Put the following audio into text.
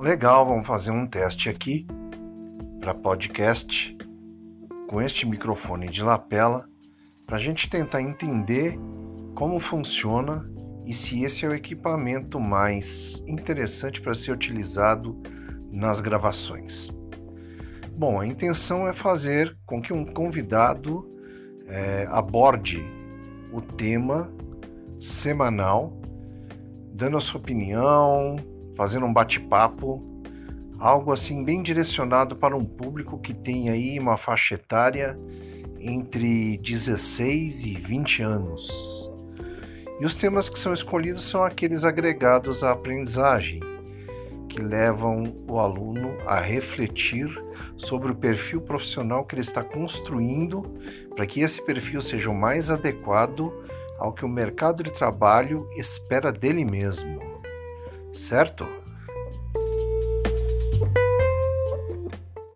Legal, vamos fazer um teste aqui para podcast com este microfone de lapela para a gente tentar entender como funciona e se esse é o equipamento mais interessante para ser utilizado nas gravações. Bom, a intenção é fazer com que um convidado é, aborde o tema semanal, dando a sua opinião, fazendo um bate-papo, algo assim bem direcionado para um público que tem aí uma faixa etária entre 16 e 20 anos. E os temas que são escolhidos são aqueles agregados à aprendizagem, que levam o aluno a refletir sobre o perfil profissional que ele está construindo, para que esse perfil seja o mais adequado ao que o mercado de trabalho espera dele mesmo. Certo?